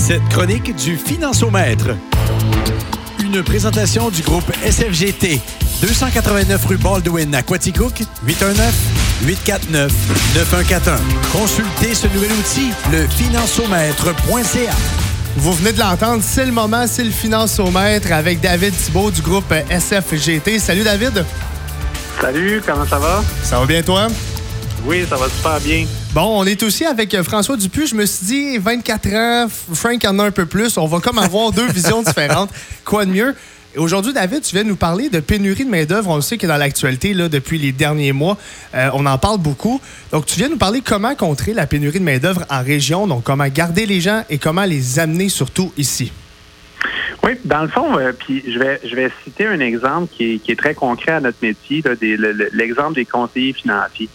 cette chronique du Financiomètre. Une présentation du groupe SFGT. 289 rue Baldwin à Quaticook, 819-849-9141. Consultez ce nouvel outil, le financiomètre.ca. Vous venez de l'entendre, c'est le moment, c'est le financiomètre avec David Thibault du groupe SFGT. Salut David. Salut, comment ça va? Ça va bien toi? Oui, ça va super bien. Bon, on est aussi avec euh, François Dupuis. Je me suis dit, 24 ans, Frank en a un peu plus. On va comme avoir deux visions différentes. Quoi de mieux? Aujourd'hui, David, tu viens nous parler de pénurie de main-d'œuvre. On le sait que dans l'actualité, depuis les derniers mois, euh, on en parle beaucoup. Donc, tu viens nous parler comment contrer la pénurie de main-d'œuvre en région, donc comment garder les gens et comment les amener surtout ici. Dans le fond, euh, puis je vais je vais citer un exemple qui est, très concret à notre métier, l'exemple des conseillers financiers.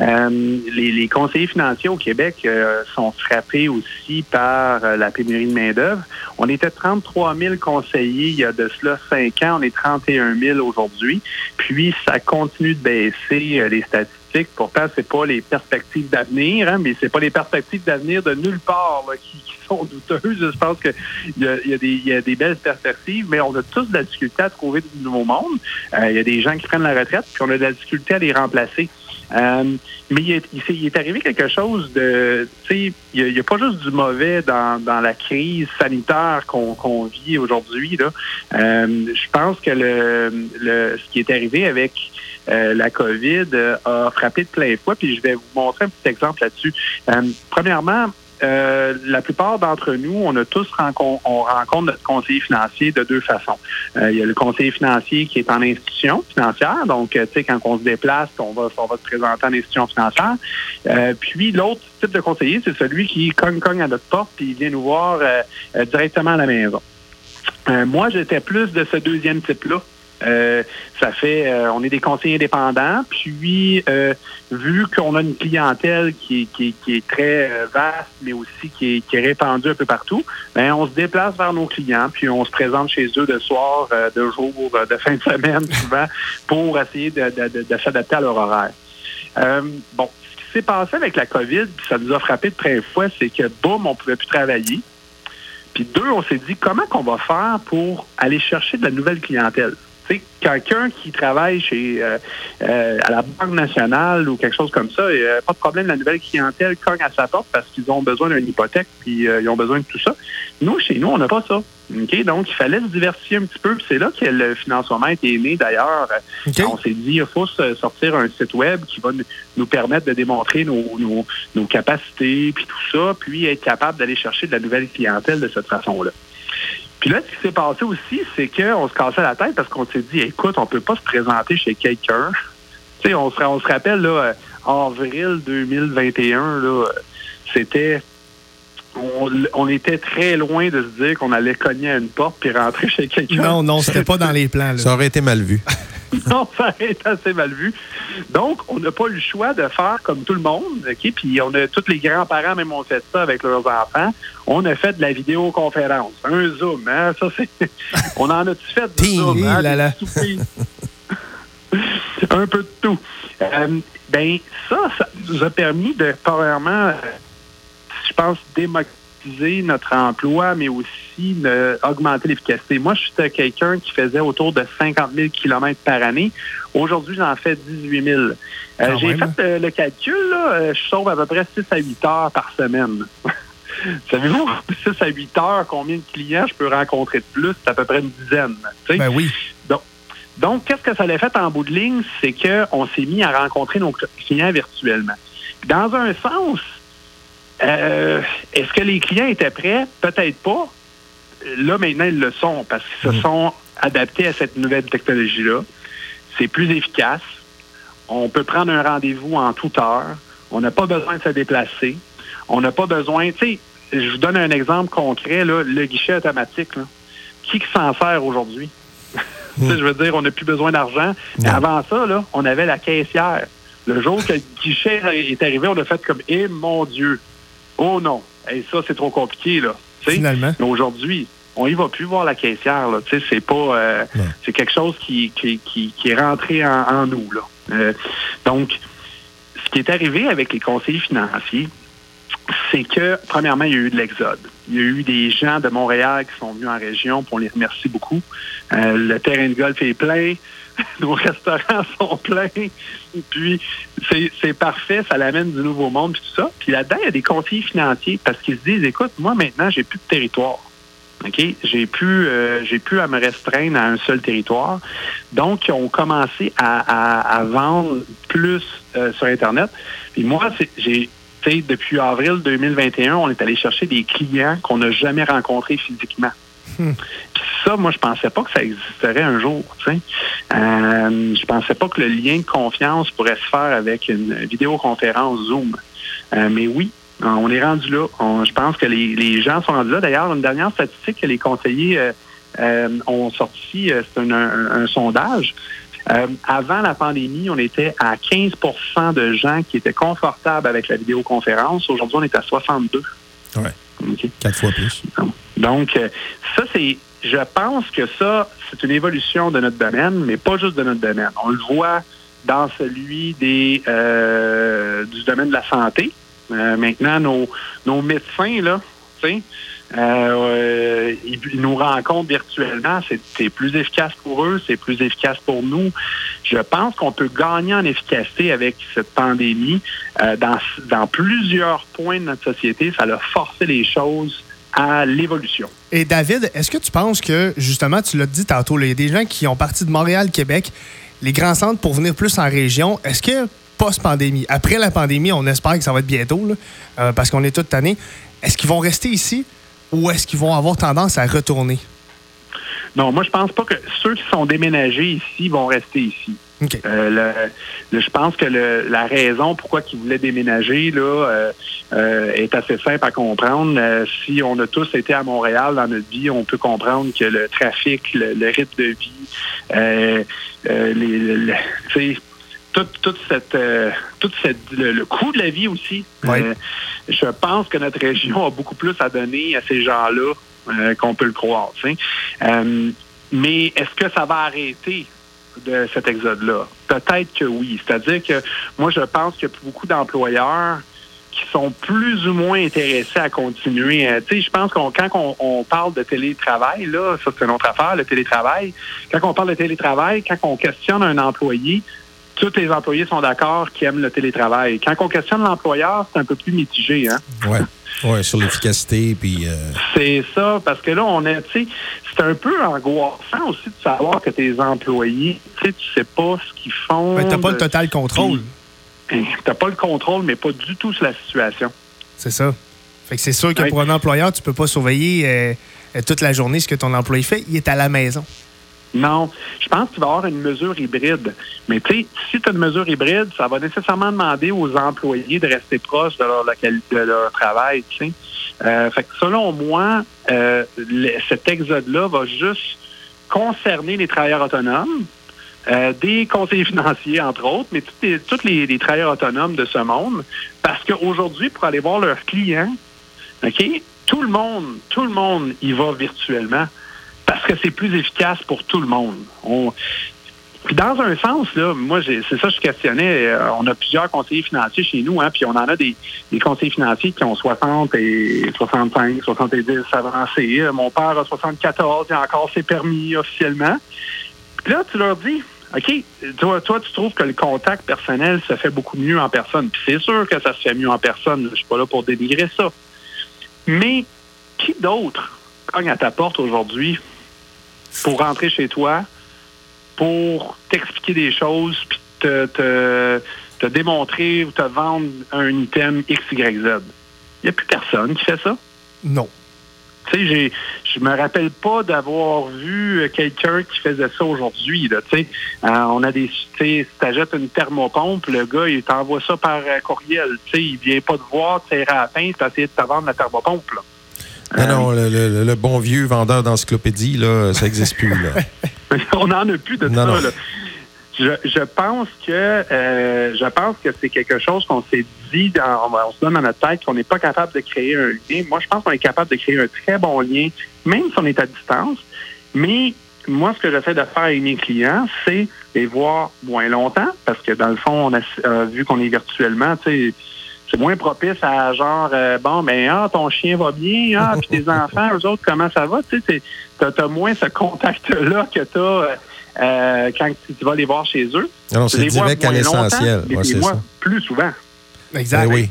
Euh, les, conseillers financiers au Québec euh, sont frappés aussi par la pénurie de main d'œuvre. On était 33 000 conseillers il y a de cela cinq ans, on est 31 000 aujourd'hui. Puis ça continue de baisser les statistiques Pourtant, c'est pas les perspectives d'avenir, hein, mais c'est pas les perspectives d'avenir de nulle part qui, sont douteuses. Je pense qu'il y a, y, y a des belles perspectives, mais on a tous de la difficulté à trouver du nouveau monde. Euh, il y a des gens qui prennent la retraite, puis on a de la difficulté à les remplacer. Euh, mais il est, il est, arrivé quelque chose de, tu sais, il n'y a, pas juste du mauvais dans, dans la crise sanitaire qu'on vit aujourd'hui. Là, euh, je pense que le, le, ce qui est arrivé avec euh, la COVID a frappé de plein fouet. Puis je vais vous montrer un petit exemple là-dessus. Euh, la plupart d'entre nous, on a tous rencontre, on rencontre notre conseiller financier de deux façons. il y a le conseiller financier qui est en institution financière, donc tu sais quand on se déplace, on va on va se présenter en institution financière. puis l'autre type de conseiller, c'est celui qui cogne cogne à notre porte puis il vient nous voir directement à la maison. moi, j'étais plus de ce deuxième type-là. Euh, ça fait, euh, on est des conseillers indépendants, puis euh, vu qu'on a une clientèle qui, est très vaste, mais aussi qui est, répandue un peu partout, ben on se déplace vers nos clients, puis on se présente chez eux de soir, de jour, de fin de semaine souvent, pour essayer de, s'adapter à leur horaire. bon, ce qui s'est passé avec la COVID, ça nous a frappé de très fois, c'est que boum, on pouvait plus travailler. Puis deux, on s'est dit comment qu'on va faire pour aller chercher de la nouvelle clientèle? Quelqu'un qui travaille chez euh, euh, à la Banque nationale ou quelque chose comme ça, pas de problème, la nouvelle clientèle cogne à sa porte parce qu'ils ont besoin d'une hypothèque puis euh, ils ont besoin de tout ça. Nous, chez nous, on n'a pas ça. Donc, il fallait se diversifier un petit peu. C'est là que le financement est né d'ailleurs. On s'est dit, il faut sortir un site web qui va nous permettre de démontrer nos, nos, nos capacités, puis tout ça, puis être capable d'aller chercher de la nouvelle clientèle de cette façon-là. Puis là, ce qui s'est passé aussi, c'est qu'on se cassait la tête parce qu'on s'est dit, écoute, on peut pas se présenter chez quelqu'un. Tu sais, on se, on se rappelle, là, avril 2021, là, c'était on, était très loin de se dire qu'on allait cogner à une porte puis rentrer chez quelqu'un. Non, non, c'était pas dans les plans. Ça aurait été mal vu. non, ça été assez mal vu. Donc, on n'a pas eu le choix de faire comme tout le monde, OK? Puis on a tous les grands-parents même ont fait ça avec leurs enfants. On a fait de la vidéoconférence, un Zoom, hein? Ça, c'est. on en a tous fait du Zoom, hein? un peu de tout. Euh, ben, ça, ça nous a permis de, premièrement, je pense, démocratiser notre emploi, mais aussi augmenter l'efficacité. Moi, je suis quelqu'un qui faisait autour de 50 000 kilomètres par année. Aujourd'hui, j'en fais 18 000. Euh, j'ai fait euh, le calcul, là, euh, je sauve à peu près 6 à 8 heures par semaine. Savez-vous, 6 à 8 heures, combien de clients je peux rencontrer de plus? C'est à peu près une dizaine. Ben oui. Donc, donc qu'est-ce que ça a fait en bout de ligne? C'est qu'on s'est mis à rencontrer nos clients virtuellement. Dans un sens, euh, est-ce que les clients étaient prêts? Peut-être pas. Là, maintenant, ils le sont parce qu'ils se mm. sont adaptés à cette nouvelle technologie-là. C'est plus efficace. On peut prendre un rendez-vous en toute heure. On n'a pas besoin de se déplacer. On n'a pas besoin, tu sais, je vous donne un exemple concret, là, le guichet automatique. Là. Qui s'en sert aujourd'hui? Je veux dire, on n'a plus besoin d'argent. Avant ça, là, on avait la caissière. Le jour que le guichet est arrivé, on a fait comme, eh mon Dieu, Oh non, et ça, c'est trop compliqué, là. Finalement. Mais aujourd'hui, on y va plus voir la caissière, là. Tu sais, c'est pas... Euh, c'est quelque chose qui, qui, qui, est rentré en, nous, là. Euh, donc, ce qui est arrivé avec les conseillers financiers, c'est que, premièrement, il y a eu de l'exode. Il y a eu des gens de Montréal qui sont venus en région, puis on les remercie beaucoup. Euh, le terrain de golf est plein, nos restaurants sont pleins, puis c'est parfait, ça l'amène du nouveau monde, puis tout ça. Puis là-dedans, il y a des conseillers financiers parce qu'ils se disent, écoute, moi maintenant, j'ai plus de territoire. OK? J'ai plus, euh, j'ai à me restreindre à un seul territoire. Donc, ils ont commencé à, vendre plus euh, sur Internet. Puis moi, j'ai, depuis avril 2021, on est allé chercher des clients qu'on n'a jamais rencontrés physiquement. Hmm. Puis ça, moi, je pensais pas que ça existerait un jour. Sais. Euh, je pensais pas que le lien de confiance pourrait se faire avec une vidéoconférence Zoom. Euh, mais oui, on est rendu là. je pense que les, gens sont rendus là. D'ailleurs, une dernière statistique que les conseillers euh, euh, ont sorti, c'est un, sondage. Avant la pandémie, on était à 15% de gens qui étaient confortables avec la vidéoconférence. Aujourd'hui, on est à 62. Oui. Quatre fois plus. Donc, ça, c'est je pense que ça, c'est une évolution de notre domaine, mais pas juste de notre domaine. On le voit dans celui des euh, du domaine de la santé. Euh, maintenant, nos, nos médecins, là, euh, ils, nous rencontrent virtuellement. C'est plus efficace pour eux, c'est plus efficace pour nous. Je pense qu'on peut gagner en efficacité avec cette pandémie dans, dans plusieurs points de notre société. Ça a forcé les choses à l'évolution. Et David, est-ce que tu penses que, justement, tu l'as dit tantôt, il y a des gens qui ont parti de Montréal, Québec, les grands centres pour venir plus en région. Est-ce que, post-pandémie, après la pandémie, on espère que ça va être bientôt, euh, parce qu'on est toute année, est-ce qu'ils vont rester ici ou est-ce qu'ils vont avoir tendance à retourner? Non, moi, je pense pas que ceux qui sont déménagés ici vont rester ici. Euh, je pense que la raison pourquoi ils voulaient déménager là euh, euh, est assez simple à comprendre. si on a tous été à Montréal dans notre vie, on peut comprendre que le trafic, le, rythme de vie, les, toute, cette, toute cette, le, coût de la vie aussi. je pense que notre région a beaucoup plus à donner à ces gens-là qu'on peut le croire. mais est-ce que ça va arrêter? de cet exode-là? Peut-être que oui. C'est-à-dire que moi, je pense qu'il y a beaucoup d'employeurs qui sont plus ou moins intéressés à continuer. Euh, tu sais, je pense qu'on quand on, parle de télétravail, là, ça c'est une autre affaire, le télétravail. Quand on parle de télétravail, quand on questionne un employé, tous les employés sont d'accord qui aiment le télétravail. Quand on questionne l'employeur, c'est un peu plus mitigé, hein? Ouais. Oui, sur l'efficacité. puis. Euh, c'est ça, parce que là, on est, tu sais, c'est un peu angoissant aussi de savoir que tes employés, tu sais, tu sais pas ce qu'ils font. Mais t'as pas le total contrôle. T'as pas le contrôle, mais pas du tout sur la situation. C'est ça. Fait que c'est sûr que pour un employeur, tu peux pas surveiller euh, toute la journée ce que ton employé fait. Il est à la maison. Non. Je pense qu'il va y avoir une mesure hybride. Mais tu sais, si tu as une mesure hybride, ça va nécessairement demander aux employés de rester proches de leur de leur travail. Tu sais. Euh, fait que selon moi, euh, cet exode-là va juste concerner les travailleurs autonomes, euh, des conseillers financiers, entre autres, mais tous les, toutes les, travailleurs autonomes de ce monde. Parce qu'aujourd'hui, pour aller voir leurs clients, OK, tout le monde, tout le monde y va virtuellement parce que c'est plus efficace pour tout le monde. puis dans un sens, là, moi, c'est ça que je questionnais. Euh, on a plusieurs conseillers financiers chez nous, hein, puis on en a des, conseillers financiers qui ont 60 et 65, 70 avancés. Mon père a 74, il a encore ses permis officiellement. Puis là, tu leur dis, OK, toi, toi, tu trouves que le contact personnel se fait beaucoup mieux en personne. Puis c'est sûr que ça se fait mieux en personne. Je suis pas là pour dénigrer ça. Mais qui d'autre cogne à ta porte aujourd'hui pour rentrer chez toi, pour t'expliquer des choses, puis te, te, démontrer ou te vendre un item X, Y, Z. Il n'y a plus personne qui fait ça. Non. Tu sais, je me rappelle pas d'avoir vu quelqu'un qui faisait ça aujourd'hui. Euh, on a des, tu sais, si t'achètes une thermopompe, le gars, il t'envoie ça par courriel. Tu sais, il vient pas te voir, tu à la fin, tu essayer de te vendre la thermopompe. Là. Non, non, le, bon vieux vendeur d'encyclopédie, là, ça n'existe plus. Là. On n'en a plus de ça. Là. Je, pense que euh, je pense que c'est quelque chose qu'on s'est dit, dans, on, se donne dans notre tête qu'on n'est pas capable de créer un lien. Moi, je pense qu'on est capable de créer un très bon lien, même si on est à distance. Mais moi, ce que j'essaie de faire avec mes clients, c'est les voir moins longtemps, parce que dans le fond, on a vu qu'on est virtuellement, tu sais c'est moins propice à genre, euh, bon, ben, ah, ton chien va bien, ah, puis tes enfants, eux autres, comment ça va? Tu sais, t'as as moins ce contact-là que t'as euh, euh, quand tu vas les voir chez eux. Alors, c'est direct à l'essentiel. Ouais, c'est ça. plus souvent. Exact. Ben oui.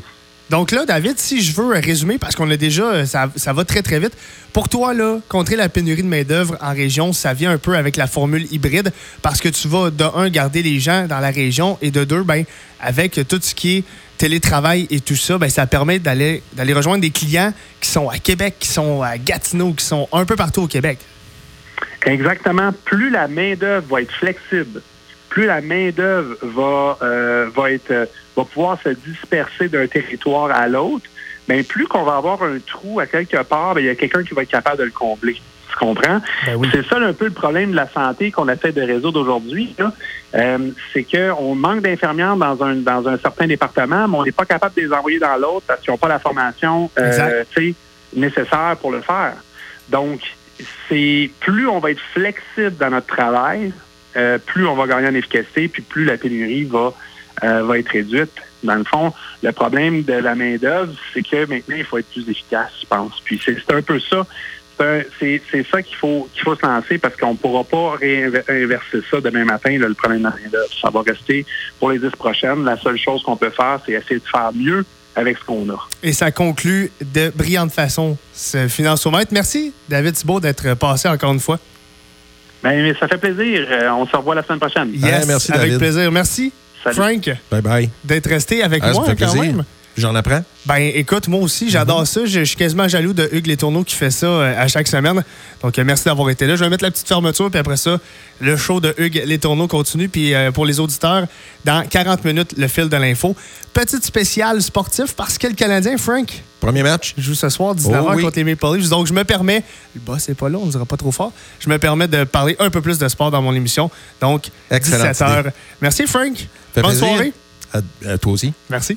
Donc là, David, si je veux résumer, parce qu'on a déjà, ça, ça, va très, très vite. Pour toi, là, contrer la pénurie de main-d'œuvre en région, ça vient un peu avec la formule hybride, parce que tu vas, de un, garder les gens dans la région, et de deux, ben, avec tout ce qui est télétravail et tout ça, ben, ça permet d'aller rejoindre des clients qui sont à Québec, qui sont à Gatineau, qui sont un peu partout au Québec. Exactement. Plus la main-d'œuvre va être flexible, plus la main-d'œuvre va, euh, va, être, euh, va pouvoir se disperser d'un territoire à l'autre, bien, plus qu'on va avoir un trou à quelque part, bien, il y a quelqu'un qui va être capable de le combler. Tu comprends? Ben c'est ça un peu le problème de la santé qu'on essaie de résoudre aujourd'hui. Euh, c'est qu'on manque d'infirmières dans un, dans un certain département, mais on n'est pas capable de les envoyer dans l'autre parce qu'ils n'ont pas la formation nécessaire pour le faire. Donc, c'est plus on va être flexible dans notre travail, euh, plus on va gagner en efficacité, puis plus la pénurie va, euh, va être réduite. Dans le fond, le problème de la main-d'œuvre, c'est que maintenant, il faut être plus efficace, je pense. Puis c'est un peu ça. C'est ça qu'il faut qu'il faut se lancer parce qu'on ne pourra pas réinverser ça demain matin, le problème de la main-d'œuvre. Ça va rester pour les dix prochaines. La seule chose qu'on peut faire, c'est essayer de faire mieux avec ce qu'on a. Et ça conclut de brillante façon ce financiomètre. Merci, David Thibault, d'être passé encore une fois. Ben, ça fait plaisir. Euh, on se revoit la semaine prochaine. Yes, merci, Avec plaisir. Merci, Frank. Bye bye. D'être resté avec ah, moi quand même. J'en apprends. Ben, écoute, moi aussi, j'adore mhm. ça. Je, suis quasiment jaloux de Hugues Tourneaux qui fait ça euh, à chaque semaine. Donc, euh, merci d'avoir été là. Je vais mettre la petite fermeture, puis après ça, le show de Hugues Tourneaux continue. Puis euh, pour les auditeurs, dans 40 minutes, le fil de l'info. Petite spéciale sportif parce que le Canadien, Frank. Premier match. Joue ce soir, 19h contre les Maple Leafs. Donc, je me permets. Le boss n'est pas là, on ne dira pas trop fort. Je me permets de parler un peu plus de sport dans mon émission. Donc, 17h. Merci, Frank. Bonne soirée. à toi aussi. Merci.